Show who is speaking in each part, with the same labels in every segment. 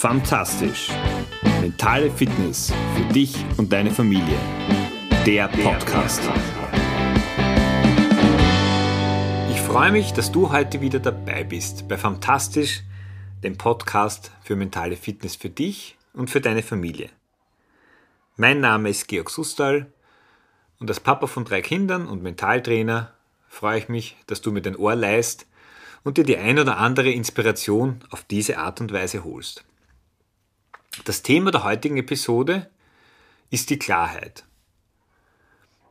Speaker 1: Fantastisch. Mentale Fitness für dich und deine Familie. Der Podcast. Ich freue mich, dass du heute wieder dabei bist bei Fantastisch, dem Podcast für mentale Fitness für dich und für deine Familie. Mein Name ist Georg Sustal und als Papa von drei Kindern und Mentaltrainer freue ich mich, dass du mir dein Ohr leist und dir die ein oder andere Inspiration auf diese Art und Weise holst. Das Thema der heutigen Episode ist die Klarheit.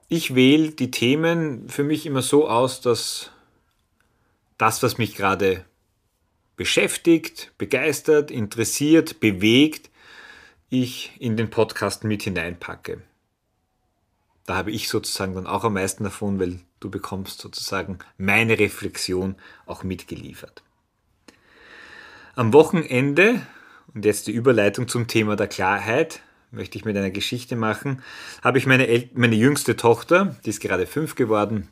Speaker 1: Ich wähle die Themen für mich immer so aus, dass das, was mich gerade beschäftigt, begeistert, interessiert, bewegt, ich in den Podcast mit hineinpacke. Da habe ich sozusagen dann auch am meisten davon, weil du bekommst sozusagen meine Reflexion auch mitgeliefert. Am Wochenende und jetzt die Überleitung zum Thema der Klarheit, möchte ich mit einer Geschichte machen, habe ich meine, El meine jüngste Tochter, die ist gerade fünf geworden,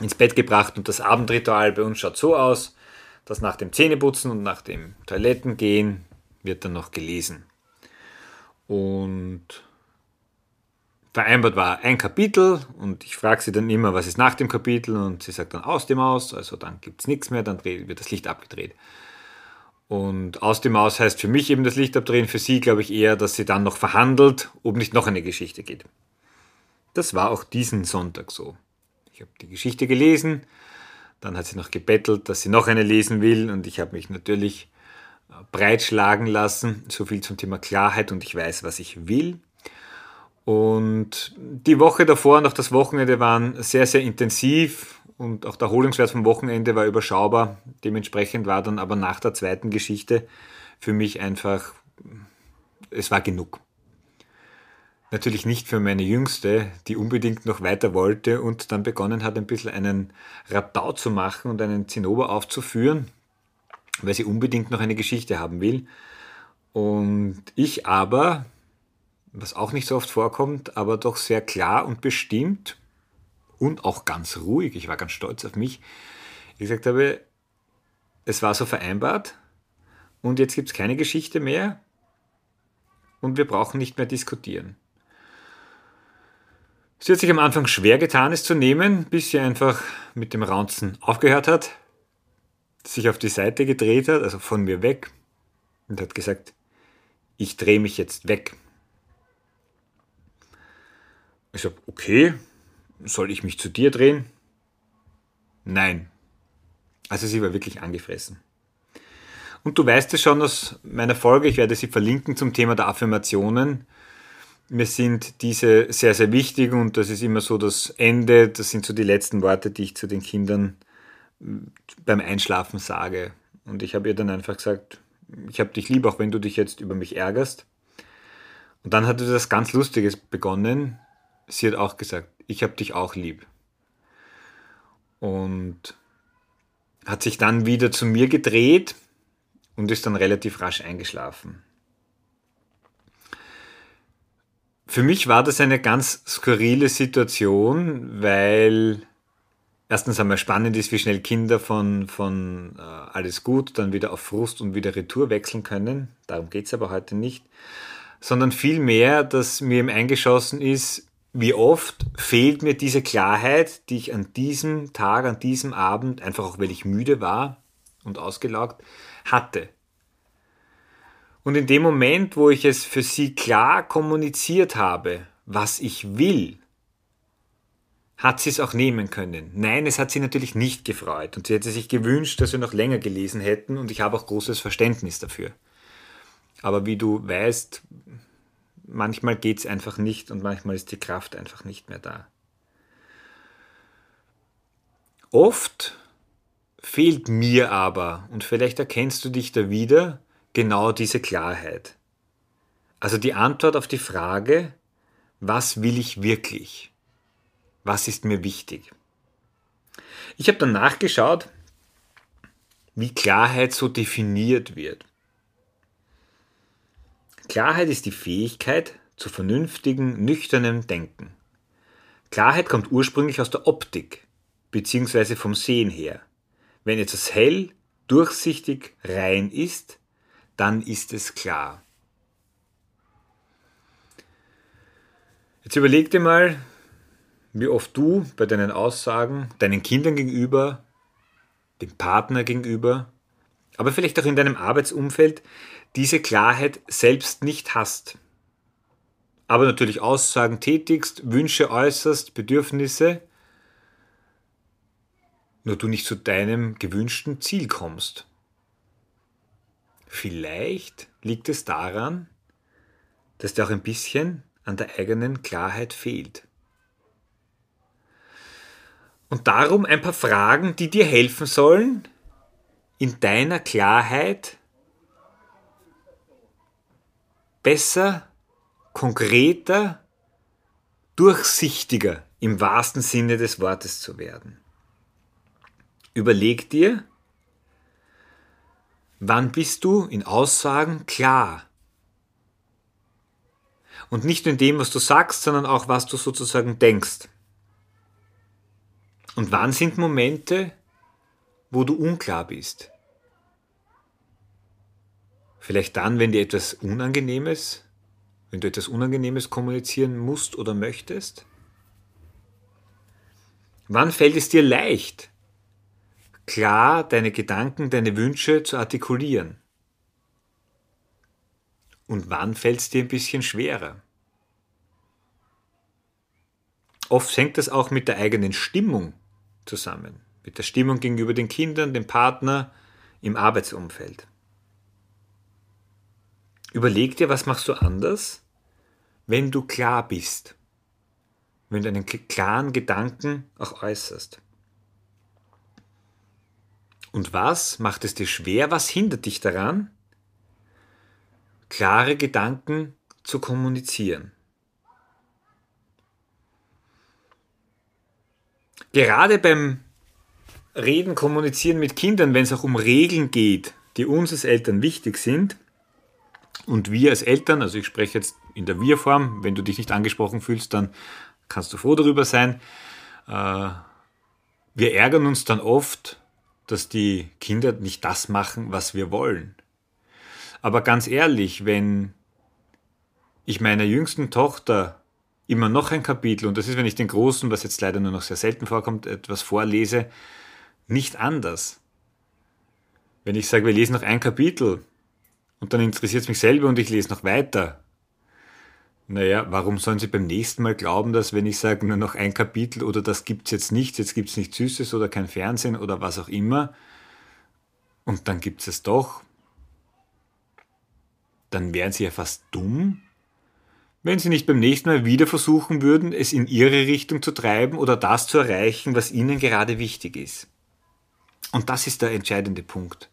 Speaker 1: ins Bett gebracht und das Abendritual bei uns schaut so aus, dass nach dem Zähneputzen und nach dem Toilettengehen wird dann noch gelesen. Und vereinbart war ein Kapitel und ich frage sie dann immer, was ist nach dem Kapitel und sie sagt dann aus dem Aus, also dann gibt es nichts mehr, dann wird das Licht abgedreht. Und aus dem Aus heißt für mich eben das Licht abdrehen, für sie glaube ich eher, dass sie dann noch verhandelt, ob nicht noch eine Geschichte geht. Das war auch diesen Sonntag so. Ich habe die Geschichte gelesen, dann hat sie noch gebettelt, dass sie noch eine lesen will und ich habe mich natürlich äh, breitschlagen lassen, so viel zum Thema Klarheit und ich weiß, was ich will. Und die Woche davor und auch das Wochenende waren sehr, sehr intensiv und auch der Erholungswert vom Wochenende war überschaubar. Dementsprechend war dann aber nach der zweiten Geschichte für mich einfach, es war genug. Natürlich nicht für meine Jüngste, die unbedingt noch weiter wollte und dann begonnen hat, ein bisschen einen Radau zu machen und einen Zinnober aufzuführen, weil sie unbedingt noch eine Geschichte haben will. Und ich aber, was auch nicht so oft vorkommt, aber doch sehr klar und bestimmt und auch ganz ruhig, ich war ganz stolz auf mich, ich gesagt habe, es war so vereinbart und jetzt gibt es keine Geschichte mehr und wir brauchen nicht mehr diskutieren. Sie hat sich am Anfang schwer getan, es zu nehmen, bis sie einfach mit dem Raunzen aufgehört hat, sich auf die Seite gedreht hat, also von mir weg, und hat gesagt, ich drehe mich jetzt weg. Ich habe, okay, soll ich mich zu dir drehen? Nein. Also sie war wirklich angefressen. Und du weißt es schon aus meiner Folge, ich werde sie verlinken zum Thema der Affirmationen. Mir sind diese sehr, sehr wichtig und das ist immer so das Ende, das sind so die letzten Worte, die ich zu den Kindern beim Einschlafen sage. Und ich habe ihr dann einfach gesagt, ich habe dich lieb, auch wenn du dich jetzt über mich ärgerst. Und dann hatte das ganz Lustiges begonnen. Sie hat auch gesagt, ich habe dich auch lieb. Und hat sich dann wieder zu mir gedreht und ist dann relativ rasch eingeschlafen. Für mich war das eine ganz skurrile Situation, weil erstens einmal spannend ist, wie schnell Kinder von, von äh, alles gut dann wieder auf Frust und wieder Retour wechseln können. Darum geht es aber heute nicht. Sondern vielmehr, dass mir im eingeschossen ist, wie oft fehlt mir diese Klarheit, die ich an diesem Tag, an diesem Abend, einfach auch weil ich müde war und ausgelaugt, hatte. Und in dem Moment, wo ich es für sie klar kommuniziert habe, was ich will, hat sie es auch nehmen können. Nein, es hat sie natürlich nicht gefreut und sie hätte sich gewünscht, dass wir noch länger gelesen hätten und ich habe auch großes Verständnis dafür. Aber wie du weißt, manchmal geht es einfach nicht und manchmal ist die Kraft einfach nicht mehr da. Oft fehlt mir aber, und vielleicht erkennst du dich da wieder, genau diese Klarheit. Also die Antwort auf die Frage, was will ich wirklich? Was ist mir wichtig? Ich habe dann nachgeschaut, wie Klarheit so definiert wird. Klarheit ist die Fähigkeit zu vernünftigen, nüchternem Denken. Klarheit kommt ursprünglich aus der Optik bzw. vom Sehen her. Wenn etwas hell, durchsichtig, rein ist, dann ist es klar. Jetzt überleg dir mal, wie oft du bei deinen Aussagen deinen Kindern gegenüber, dem Partner gegenüber, aber vielleicht auch in deinem Arbeitsumfeld diese Klarheit selbst nicht hast. Aber natürlich Aussagen tätigst, Wünsche äußerst, Bedürfnisse, nur du nicht zu deinem gewünschten Ziel kommst. Vielleicht liegt es daran, dass dir auch ein bisschen an der eigenen Klarheit fehlt. Und darum ein paar Fragen, die dir helfen sollen, in deiner Klarheit besser, konkreter, durchsichtiger im wahrsten Sinne des Wortes zu werden. Überleg dir, wann bist du in Aussagen klar? Und nicht nur in dem, was du sagst, sondern auch, was du sozusagen denkst. Und wann sind Momente, wo du unklar bist? Vielleicht dann, wenn dir etwas Unangenehmes, wenn du etwas Unangenehmes kommunizieren musst oder möchtest? Wann fällt es dir leicht, klar deine Gedanken, deine Wünsche zu artikulieren? Und wann fällt es dir ein bisschen schwerer? Oft hängt das auch mit der eigenen Stimmung zusammen. Mit der Stimmung gegenüber den Kindern, dem Partner, im Arbeitsumfeld. Überleg dir, was machst du anders, wenn du klar bist, wenn du einen klaren Gedanken auch äußerst. Und was macht es dir schwer, was hindert dich daran, klare Gedanken zu kommunizieren? gerade beim Reden, Kommunizieren mit Kindern, wenn es auch um Regeln geht, die uns als Eltern wichtig sind, und wir als Eltern, also ich spreche jetzt in der Wir-Form, wenn du dich nicht angesprochen fühlst, dann kannst du froh darüber sein. Äh, wir ärgern uns dann oft, dass die Kinder nicht das machen, was wir wollen. Aber ganz ehrlich, wenn ich meiner jüngsten Tochter immer noch ein Kapitel, und das ist, wenn ich den großen, was jetzt leider nur noch sehr selten vorkommt, etwas vorlese, nicht anders. Wenn ich sage, wir lesen noch ein Kapitel und dann interessiert es mich selber und ich lese noch weiter, naja, warum sollen Sie beim nächsten Mal glauben, dass wenn ich sage, nur noch ein Kapitel oder das gibt es jetzt nicht, jetzt gibt es nichts Süßes oder kein Fernsehen oder was auch immer, und dann gibt es es doch, dann wären Sie ja fast dumm, wenn Sie nicht beim nächsten Mal wieder versuchen würden, es in Ihre Richtung zu treiben oder das zu erreichen, was Ihnen gerade wichtig ist. Und das ist der entscheidende Punkt.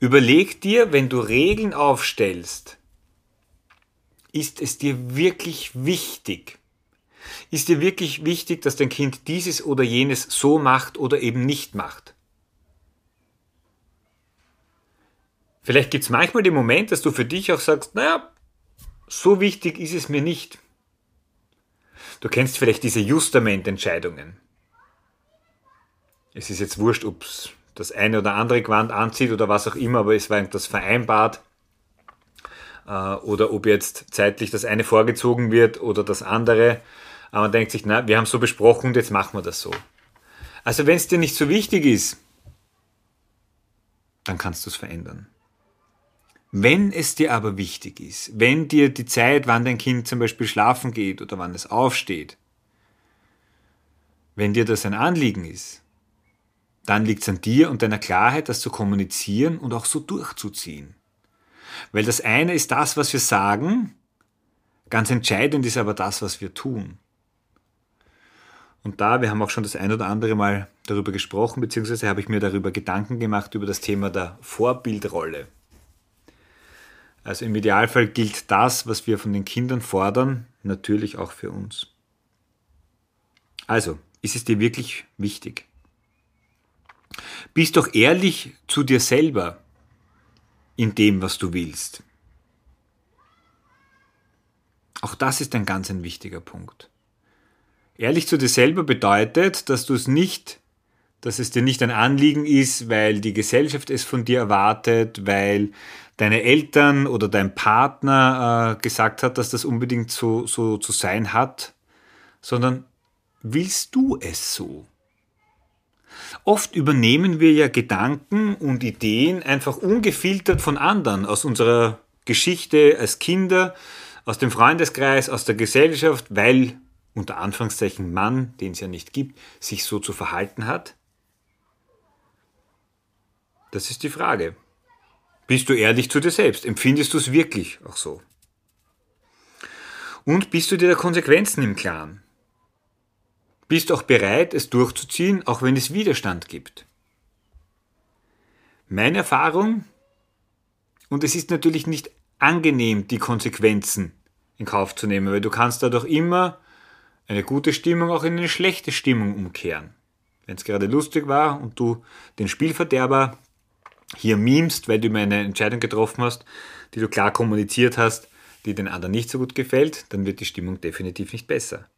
Speaker 1: Überleg dir, wenn du Regeln aufstellst, ist es dir wirklich wichtig? Ist dir wirklich wichtig, dass dein Kind dieses oder jenes so macht oder eben nicht macht? Vielleicht gibt es manchmal den Moment, dass du für dich auch sagst, naja, so wichtig ist es mir nicht. Du kennst vielleicht diese Justament-Entscheidungen. Es ist jetzt wurscht, ob es das eine oder andere Gewand anzieht oder was auch immer, aber es war etwas vereinbart. Äh, oder ob jetzt zeitlich das eine vorgezogen wird oder das andere. Aber man denkt sich, na, wir haben so besprochen und jetzt machen wir das so. Also wenn es dir nicht so wichtig ist, dann kannst du es verändern. Wenn es dir aber wichtig ist, wenn dir die Zeit, wann dein Kind zum Beispiel schlafen geht oder wann es aufsteht, wenn dir das ein Anliegen ist, dann liegt es an dir und deiner Klarheit, das zu kommunizieren und auch so durchzuziehen. Weil das eine ist das, was wir sagen, ganz entscheidend ist aber das, was wir tun. Und da, wir haben auch schon das ein oder andere Mal darüber gesprochen, beziehungsweise habe ich mir darüber Gedanken gemacht, über das Thema der Vorbildrolle. Also im Idealfall gilt das, was wir von den Kindern fordern, natürlich auch für uns. Also, ist es dir wirklich wichtig? Bist doch ehrlich zu dir selber in dem, was du willst. Auch das ist ein ganz ein wichtiger Punkt. Ehrlich zu dir selber bedeutet, dass du es nicht dass es dir nicht ein Anliegen ist, weil die Gesellschaft es von dir erwartet, weil deine Eltern oder dein Partner äh, gesagt hat, dass das unbedingt so, so zu sein hat, sondern willst du es so? Oft übernehmen wir ja Gedanken und Ideen einfach ungefiltert von anderen aus unserer Geschichte als Kinder, aus dem Freundeskreis, aus der Gesellschaft, weil unter Anführungszeichen Mann, den es ja nicht gibt, sich so zu verhalten hat? Das ist die Frage. Bist du ehrlich zu dir selbst? Empfindest du es wirklich auch so? Und bist du dir der Konsequenzen im Klaren? Bist auch bereit, es durchzuziehen, auch wenn es Widerstand gibt? Meine Erfahrung, und es ist natürlich nicht angenehm, die Konsequenzen in Kauf zu nehmen, weil du kannst dadurch immer eine gute Stimmung auch in eine schlechte Stimmung umkehren. Wenn es gerade lustig war und du den Spielverderber hier memst, weil du mir eine Entscheidung getroffen hast, die du klar kommuniziert hast, die den anderen nicht so gut gefällt, dann wird die Stimmung definitiv nicht besser.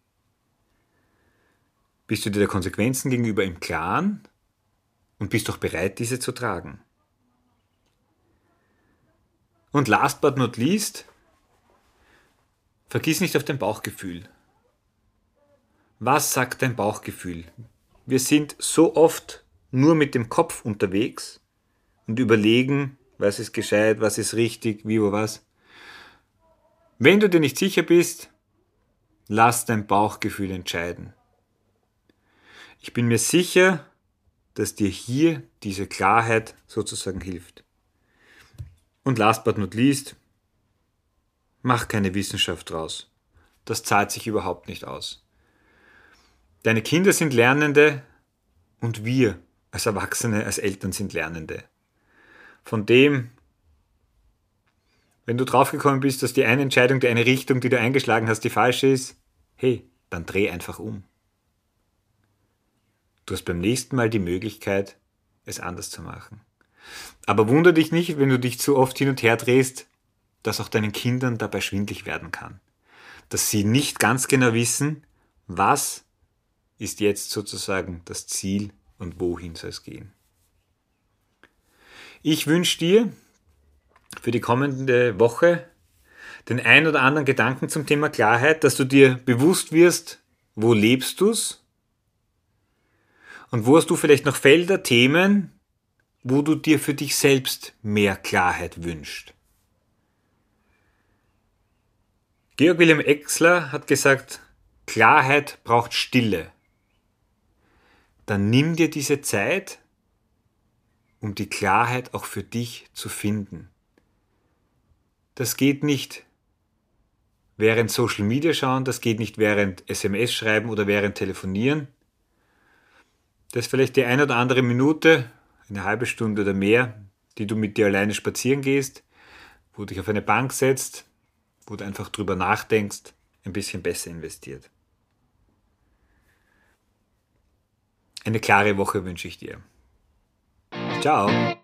Speaker 1: Bist du dir der Konsequenzen gegenüber im Klaren und bist auch bereit, diese zu tragen? Und last but not least, vergiss nicht auf dein Bauchgefühl. Was sagt dein Bauchgefühl? Wir sind so oft nur mit dem Kopf unterwegs und überlegen, was ist gescheit, was ist richtig, wie, wo, was. Wenn du dir nicht sicher bist, lass dein Bauchgefühl entscheiden. Ich bin mir sicher, dass dir hier diese Klarheit sozusagen hilft. Und last but not least, mach keine Wissenschaft draus. Das zahlt sich überhaupt nicht aus. Deine Kinder sind Lernende und wir als Erwachsene, als Eltern sind Lernende von dem, wenn du draufgekommen bist, dass die eine Entscheidung, die eine Richtung, die du eingeschlagen hast, die falsche ist, hey, dann dreh einfach um. Du hast beim nächsten Mal die Möglichkeit, es anders zu machen. Aber wunder dich nicht, wenn du dich zu oft hin und her drehst, dass auch deinen Kindern dabei schwindlig werden kann. Dass sie nicht ganz genau wissen, was ist jetzt sozusagen das Ziel und wohin soll es gehen. Ich wünsche dir für die kommende Woche den ein oder anderen Gedanken zum Thema Klarheit, dass du dir bewusst wirst, wo lebst du's und wo hast du vielleicht noch Felder, Themen, wo du dir für dich selbst mehr Klarheit wünschst. Georg Wilhelm Exler hat gesagt, Klarheit braucht Stille. Dann nimm dir diese Zeit um die Klarheit auch für dich zu finden. Das geht nicht während Social Media schauen, das geht nicht während SMS schreiben oder während telefonieren. Das ist vielleicht die eine oder andere Minute, eine halbe Stunde oder mehr, die du mit dir alleine spazieren gehst, wo du dich auf eine Bank setzt, wo du einfach drüber nachdenkst, ein bisschen besser investiert. Eine klare Woche wünsche ich dir. Ciao.